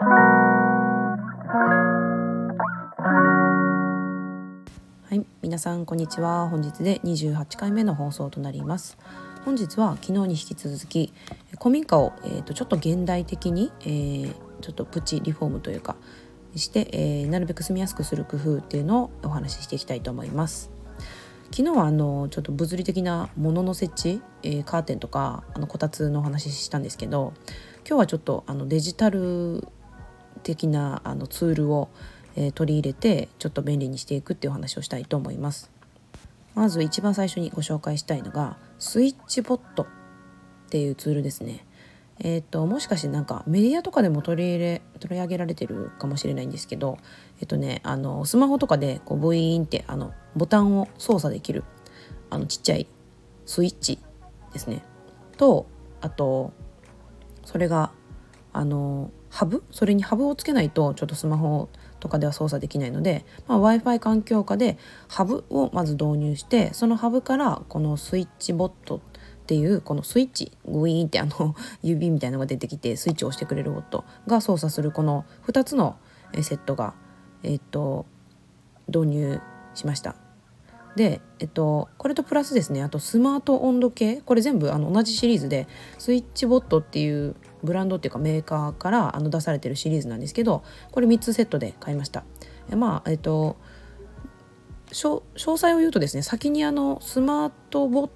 はい皆さんこんにちは。本日で28回目の放送となります。本日は昨日に引き続き古民家を、えーと、ちょっと現代的に、えー、ちょっとプチリフォームというかして、えー、なるべく住みやすくする工夫っていうのをお話ししていきたいと思います。昨日はあのちょっと物理的なものの設置、えー、カーテンとかあのこたつのお話ししたんですけど今日はちょっとあのデジタル的なあのツールを、えー、取り入れてちょっと便利にしていくっていう話をしたいと思います。まず一番最初にご紹介したいのがスイッチボットっていうツールですね。えーと、もしかしてなんかメディアとかでも取り入れ取り上げられてるかもしれないんですけどえっ、とねあのスマホとかでこうブイーンってあのボタンを操作できるあのちっちゃいスイッチですねとあとそれがあのハブ？それにハブをつけないとちょっとスマホとかでは操作できないので、まあ、w i f i 環境下でハブをまず導入してそのハブからこのスイッチボットっていうこのスイッチグイーンってあの 指みたいなのが出てきてスイッチを押してくれるボットが操作するこの2つのセットが、えっと、導入しました。で、えっと、これとプラスですね。あとスマート温度計。これ全部あの同じシリーズでスイッチボットっていうブランドっていうかメーカーからあの出されてるシリーズなんですけどこれ3つセットで買いました。まあえっと詳細を言うとですね先にあのスマートボッ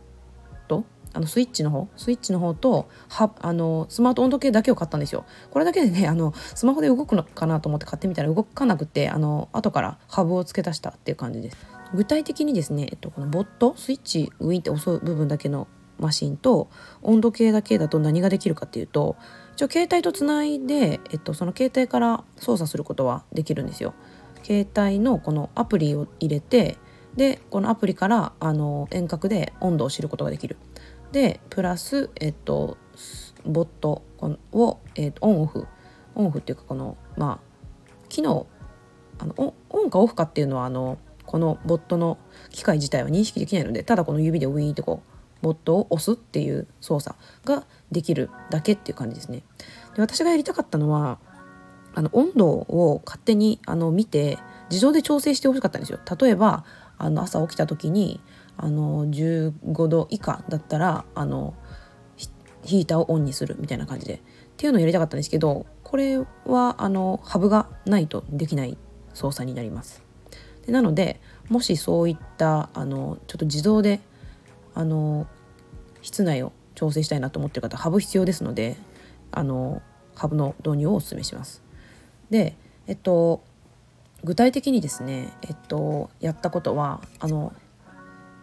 トあのスイッチの方スイッチの方とはあのスマート温度計だけを買ったんですよ。これだけでねあのスマホで動くのかなと思って買ってみたら動かなくてあの後からハブを付け足したっていう感じです。具体的にですね、えっと、このボットスイッチウィンって押す部分だけのマシンと温度計だけだと何ができるかっていうと一応携帯とつないで、えっと、その携帯から操作することはできるんですよ。携帯のこのアプリを入れてでこのアプリからあの遠隔で温度を知ることができる。でプラス、えっと、ボットを、えっと、オンオフオンオフっていうかこのまあ機能あのオンかオフかっていうのはあのこのボットの機械自体は認識できないのでただこの指でウィーンってこうボットを押すっていう操作ができるだけっていう感じですね。で私がやりたかったのはあの温度を勝手にあの見て自動で調整してほしかったんですよ。例えばあの朝起きた時にあの15度以下だったらあのヒーターをオンにするみたいな感じでっていうのをやりたかったんですけどこれはあのハブがないとできない操作になります。でなのでもしそういったあのちょっと自動であの室内を調整したいなと思ってる方ハブ必要ですのであのハブの導入をお勧めします。でえっと具体的にですねえっとやったことはあの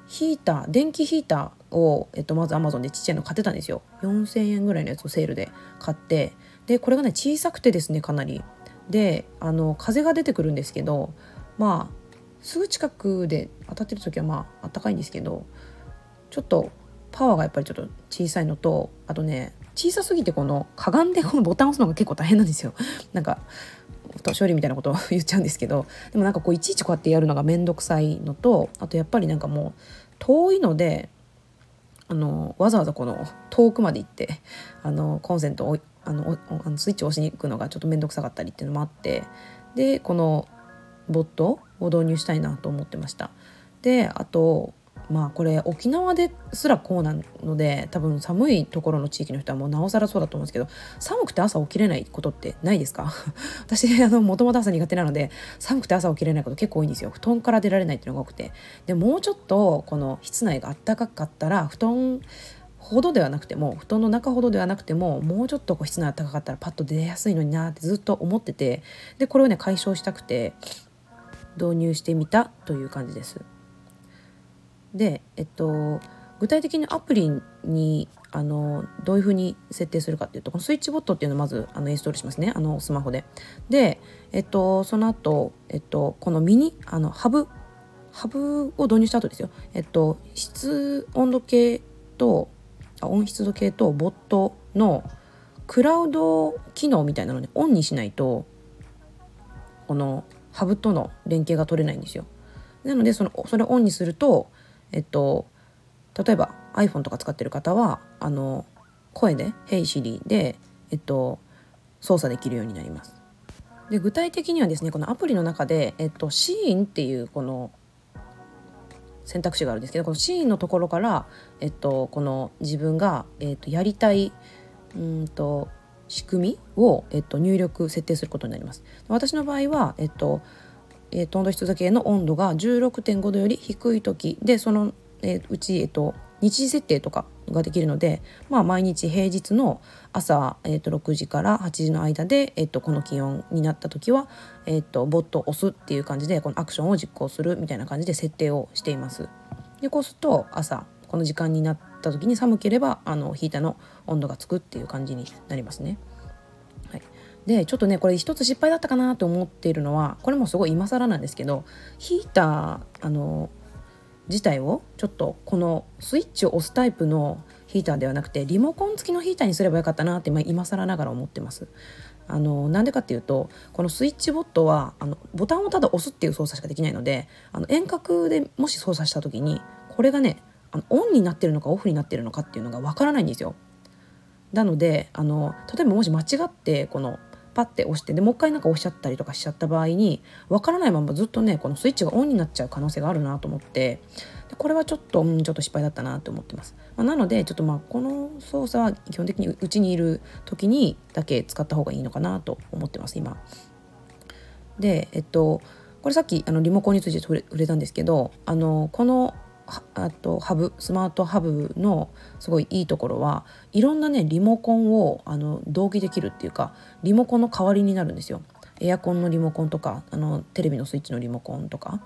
ヒーター電気ヒーターを、えっと、まず Amazon でちっちゃいの買ってたんですよ4,000円ぐらいのやつをセールで買ってでこれがね小さくてですねかなりであの風が出てくるんですけどまあすぐ近くで当たってる時はまああったかいんですけどちょっとパワーがやっぱりちょっと小さいのとあとね小さすぎてこのかがんでこのボタン押すのが結構大変なんですよ。なんか年寄りみたいなことを 言っちゃうんですけどでもなんかこういちいちこうやってやるのが面倒くさいのとあとやっぱりなんかもう遠いのであのわざわざこの遠くまで行ってあのコンセントをあのあのスイッチを押しに行くのがちょっと面倒くさかったりっていうのもあってでこのボットを導入したいなと思ってました。であとまあこれ沖縄ですらこうなので多分寒いところの地域の人はもうなおさらそうだと思うんですけど寒くて朝起きれないことってないですか？私あのもともと朝苦手なので寒くて朝起きれないこと結構多いんですよ。布団から出られないっていうのが多くて。でもうちょっとこの室内が暖かかったら布団ほどではなくても布団の中ほどではなくてももうちょっとこう室内暖かかったらパッと出やすいのになってずっと思っててでこれをね解消したくて導入してみたという感じです。で、えっと、具体的にアプリにあのどういうふうに設定するかっていうとこのスイッチボットっていうのをまずあのインストールしますねあのスマホで。で、えっと、その後、えっとこのミニあのハブハブを導入した後ですよ。えっと室温度計とあ温湿度計とボットのクラウド機能みたいなのでオンにしないとこのハブとの連携が取れないんですよ。なのでそのそれをオンにするとえっと例えば iPhone とか使ってる方はあの声で「Hey Siri で」えっと操作できるようになります。で具体的にはですねこのアプリの中で、えっと、シーンっていうこの選択肢があるんですけどこのシーンのところから、えっと、この自分が、えっと、やりたいうんと仕組みを、えっと、入力設定することになります。私の場合は、えっとえー、トンド湿度計の温度が16.5度より低い時でその、えー、うち、えっと、日時設定とかができるので、まあ、毎日平日の朝、えー、と6時から8時の間で、えー、とこの気温になった時は、えー、とボットを押すっていう感じでこのアクションを実行するみたいな感じで設定をしています。でこうすると朝この時間になった時に寒ければあのヒーターの温度がつくっていう感じになりますね。はい、でちょっとねこれ一つ失敗だったかなと思っているのはこれもすごい今更なんですけどヒーターあの自体をちょっとこのスイッチを押すタイプのヒーターではなくてリモコン付きのヒーターにすればよかったなって今更ながら思ってます。あのなんでかっていうとこのスイッチボットはあのボタンをただ押すっていう操作しかできないのであの遠隔でもし操作した時にこれがねあのオンになってるのかオフになってるのかっていうのがわからないんですよ。なのであの例えばもし間違ってこのパッて押してでもう一回なんか押しちゃったりとかしちゃった場合にわからないままずっとねこのスイッチがオンになっちゃう可能性があるなと思ってでこれはちょっと、うん、ちょっと失敗だったなと思ってます、まあ、なのでちょっとまあこの操作は基本的にうちにいる時にだけ使った方がいいのかなと思ってます今でえっとこれさっきあのリモコンについて触れたんですけどあのこのあとハブスマートハブのすごいいいところはいろんなねリモコンをあの同期できるっていうかリモコンの代わりになるんですよ。エアコンのリモコンとかあのテレビのスイッチのリモコンとか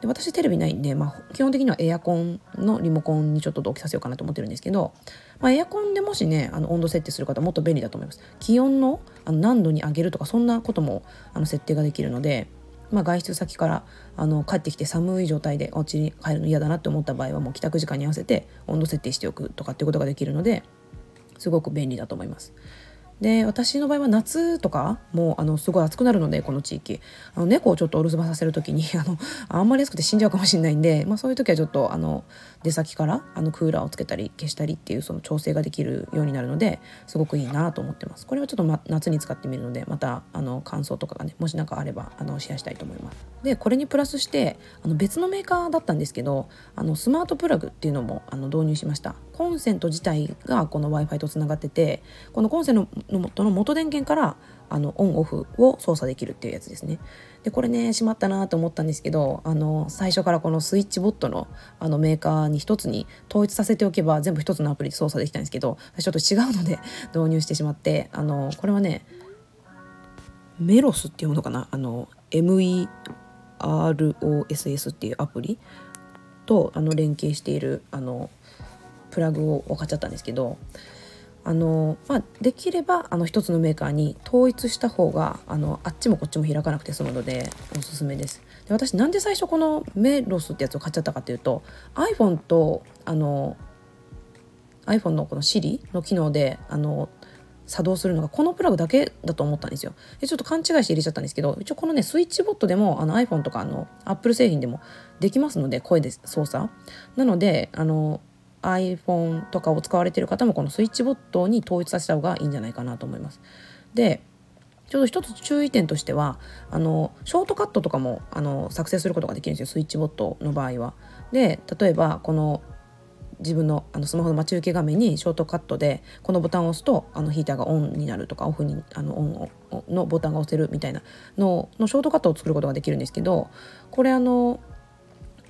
で私テレビないんで、まあ、基本的にはエアコンのリモコンにちょっと同期させようかなと思ってるんですけど、まあ、エアコンでもしねあの温度設定する方もっと便利だと思います気温のあの何度に上げるとかそんなこともあの設定ができるのでまあ、外出先からあの帰ってきて寒い状態でお家に帰るの嫌だなって思った場合はもう帰宅時間に合わせて温度設定しておくとかっていうことができるのですごく便利だと思います。で私の場合は夏とかもうあのすごい暑くなるのでこの地域。あの猫をちょっとお留守番させる時に あのあんまり安くて死んじゃうかもしれないんで、まあ、そういう時はちょっとあの出先からあのクーラーをつけたり消したりっていうその調整ができるようになるのですごくいいなと思ってます。これはちょっと、ま、夏に使ってみるのでまたあの感想とかがねもし何かあればあのシェアしたいと思います。でこれにプラスしてあの別のメーカーだったんですけどあのスマートプラグっていうのもあの導入しました。コンセント自体がこの w i f i とつながっててこのコンセントの元の元電源からあのオンオフを操作できるっていうやつですね。でこれねしまったなと思ったんですけどあの最初からこのスイッチボットのあのメーカーに一つに統一させておけば全部一つのアプリで操作できたんですけどちょっと違うので導入してしまってあのこれはねメロスっていうものかな？あの MEROSS っていうアプリ？とあの連携しているあのプラグを分かっちゃったんですけどあの、まあ、できればあの一つのメーカーに統一した方があのあっちもこっちも開かなくて済むのでおすすめです。で私なんで最初このメロスってやつを買っちゃったかっていうと iPhone とあの iPhone のこの Siri の機能であの作動するのがこのプラグだけだと思ったんですよ。でちょっと勘違いして入れちゃったんですけど一応このねスイッチボットでもあの iPhone とかあの Apple 製品でもできますので声で操作。なのであの iPhone とかを使われている方もこのスイッチボットに統一させた方がいいんじゃないかなと思います。でちょうど一つ注意点としてはあのショートカットとかもあの作成することができるんですよスイッチボットの場合は。で例えばこの自分のあのスマホの待ち受け画面にショートカットでこのボタンを押すとあのヒーターがオンになるとかオフにあのオンのボタンが押せるみたいなののショートカットを作ることができるんですけどこれあの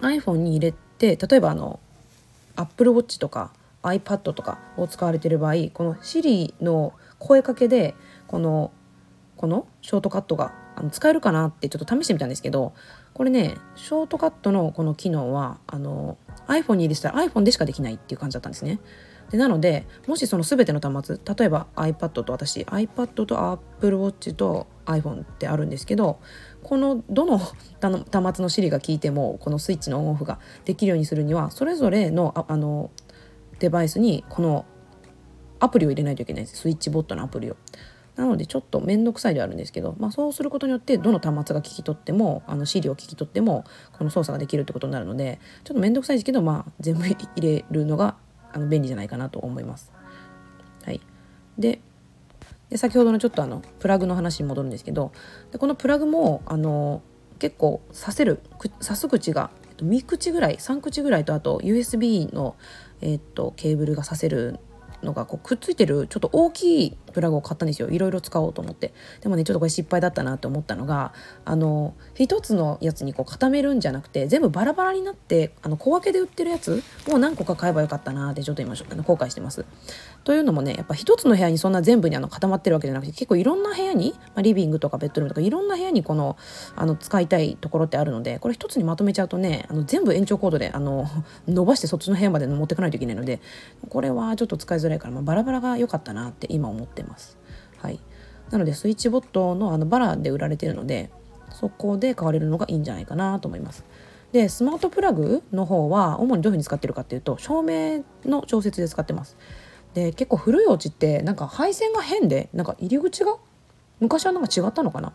iPhone に入れて例えばあの Apple Watch とか iPad とかを使われている場合この Siri の声かけでこのこのショートカットがあの使えるかなってちょっと試してみたんですけどこれねショートカットのこの機能はあの iPhone に入れてたら iPhone でしかできないっていう感じだったんですね。でなのでもしその全ての端末例えば iPad と私 iPad と Apple Watch と iPhone ってあるんですけどこのどの端末の Siri が効いてもこのスイッチのオンオフができるようにするにはそれぞれのああのデバイスにこのアプリを入れないといけないですスイッチボットのアプリを。なのでちょっと面倒くさいではあるんですけど、まあ、そうすることによってどの端末が聞き取ってもあの Siri を聞き取ってもこの操作ができるってことになるのでちょっと面倒くさいですけど、まあ、全部入れるのがあの便利じゃないかなと思います。はい、でで先ほどのちょっとあのプラグの話に戻るんですけどでこのプラグもあの結構刺せる刺す口が3口ぐらい3口ぐらいとあと USB の、えー、っとケーブルが刺せるのがこうくっついてるちょっと大きいプラグを買ったんですよ。いろいろ使おうと思って。でもねちょっとこれ失敗だったなって思ったのがあの一つのやつにこう固めるんじゃなくて全部バラバラになってあの小分けで売ってるやつを何個か買えばよかったなってちょっと今あの後悔してます。というのもねやっぱ一つの部屋にそんな全部にあの固まってるわけじゃなくて結構いろんな部屋に、まあ、リビングとかベッドルームとかいろんな部屋にこのあの使いたいところってあるのでこれ一つにまとめちゃうとねあの全部延長コードであの伸ばしてそっちの部屋まで持ってかないといけないのでこれはちょっと使いづらいから、まあ、バラバラが良かったなって今思ってます。はい、なのでスイッチボットのあのバラで売られてるのでそこで買われるのがいいんじゃないかなと思います。でスマートプラグの方は主にどういうふうに使ってるかっていうと照明の調節で使ってます。で結構古いお家ってなんか配線が変でなんか入り口が昔はなんか違ったのかな？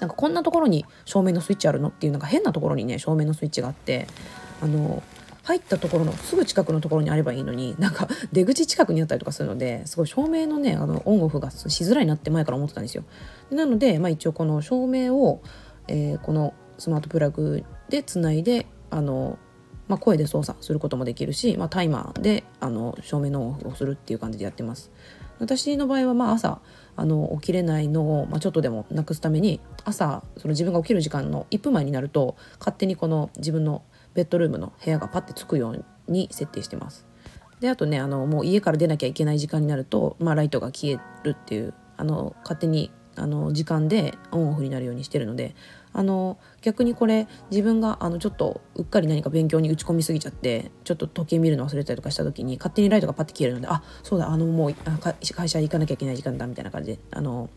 なんかこんなところに照明のスイッチあるのっていうなんか変なところにね照明のスイッチがあってあの入ったところのすぐ近くのところにあればいいのになんか出口近くにあったりとかするのですごい照明のねあのオンオフがしづらいなって前から思ってたんですよ。なので、まあ、一応この照明を、えー、このスマートプラグでつないであのまあ、声で操作することもできるし、まあ、タイマーであの照明のオフをするっていう感じでやってます。私の場合はまあ朝あの起きれないのを、まあ、ちょっとでもなくすために朝その自分が起きる時間の1分前になると勝手にこの自分のベッドルームの部屋がパッてつくように設定してます。であとねあのもう家から出なきゃいけない時間になると、まあ、ライトが消えるっていうあの勝手にあの時間でオンオフになるようにしてるのであの逆にこれ自分があのちょっとうっかり何か勉強に打ち込みすぎちゃってちょっと時計見るの忘れたりとかした時に勝手にライトがパッて消えるのであそうだあのもう会社行かなきゃいけない時間だみたいな感じであの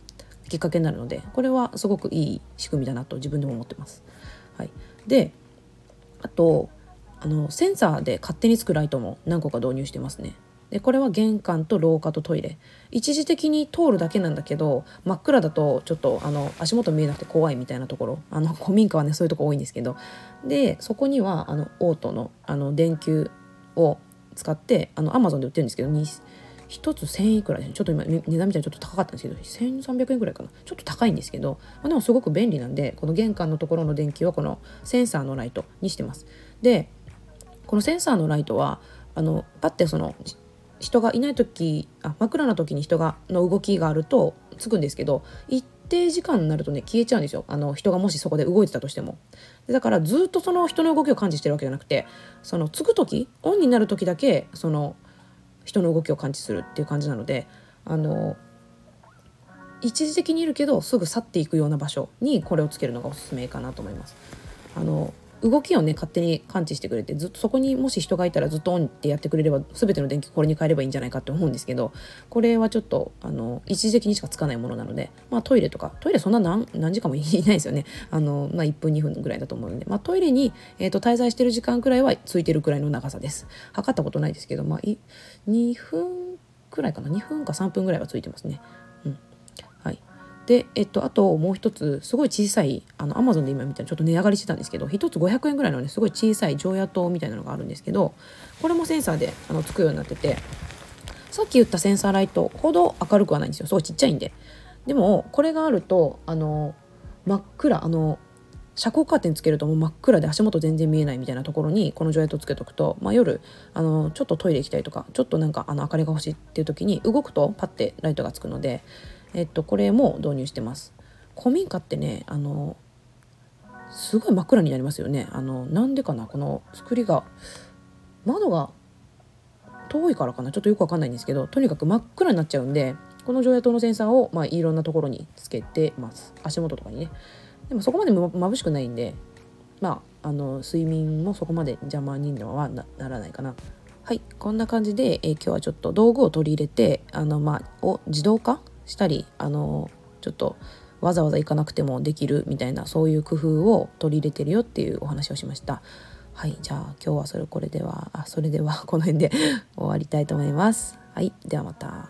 きっかけになるのでこれはすごくいい仕組みだなと自分でも思ってます。はい、であとあのセンサーで勝手につくライトも何個か導入してますね。でこれは玄関と廊下とトイレ。一時的に通るだけなんだけど真っ暗だとちょっとあの足元見えなくて怖いみたいなところ。あの古民家はねそういうとこ多いんですけど。でそこにはあのオートのあの電球を使ってあのアマゾンで売ってるんですけど1つ1000いくらでちょっと今値段みたいにちょっと高かったんですけど1300円くらいかな。ちょっと高いんですけど、まあ、でもすごく便利なんでこの玄関のところの電球はこのセンサーのライトにしてます。でこのセンサーのライトはあのパッてその人がいない時あ真っ暗な時に人がの動きがあるとつくんですけど一定時間になるとね消えちゃうんですよ。あの人がもしそこで動いてたとしても。だからずっとその人の動きを感知してるわけじゃなくてそのつく時オンになる時だけその人の動きを感知するっていう感じなのであの一時的にいるけどすぐ去っていくような場所にこれをつけるのがおすすめかなと思います。あの動きをね勝手に感知してくれてずっとそこにもし人がいたらずっとオンってやってくれれば全ての電気これに変えればいいんじゃないかって思うんですけどこれはちょっとあの一時的にしかつかないものなので、まあ、トイレとかトイレそんな何時間もいないですよね。あの、まあ、1分2分ぐらいだと思うので、まあ、トイレに、えーと、滞在してる時間くらいはついてるくらいの長さです。測ったことないですけど、まあ、2分くらいかな？2分か3分ぐらいはついてますね。で、えっと、あともう一つすごい小さいあのアマゾンで今見たらちょっと値上がりしてたんですけど1つ500円ぐらいのねすごい小さい常夜灯みたいなのがあるんですけどこれもセンサーであのつくようになっててさっき言ったセンサーライトほど明るくはないんですよ。すごいちっちゃいんで。でもこれがあるとあの真っ暗あの遮光カーテンつけるともう真っ暗で足元全然見えないみたいなところにこの常夜灯つけとくと、まあ、夜あのちょっとトイレ行きたいとかちょっとなんかあの明かりが欲しいっていう時に動くとパッてライトがつくのでえっと、これも導入してます。古民家ってねあのすごい真っ暗になりますよね。あのなんでかなこの作りが窓が遠いからかなちょっとよくわかんないんですけどとにかく真っ暗になっちゃうんでこの常夜灯のセンサーを、まあ、いろんなところにつけてます足元とかにねでもそこまでま眩しくないんでまああの睡眠もそこまで邪魔にはならないかなはいこんな感じで、えー、今日はちょっと道具を取り入れてあの、まあ、を自動化したりあのちょっとわざわざ行かなくてもできるみたいなそういう工夫を取り入れてるよっていうお話をしました。はいじゃあ今日はそれこれではあそれではこの辺で 終わりたいと思います。はいではまた。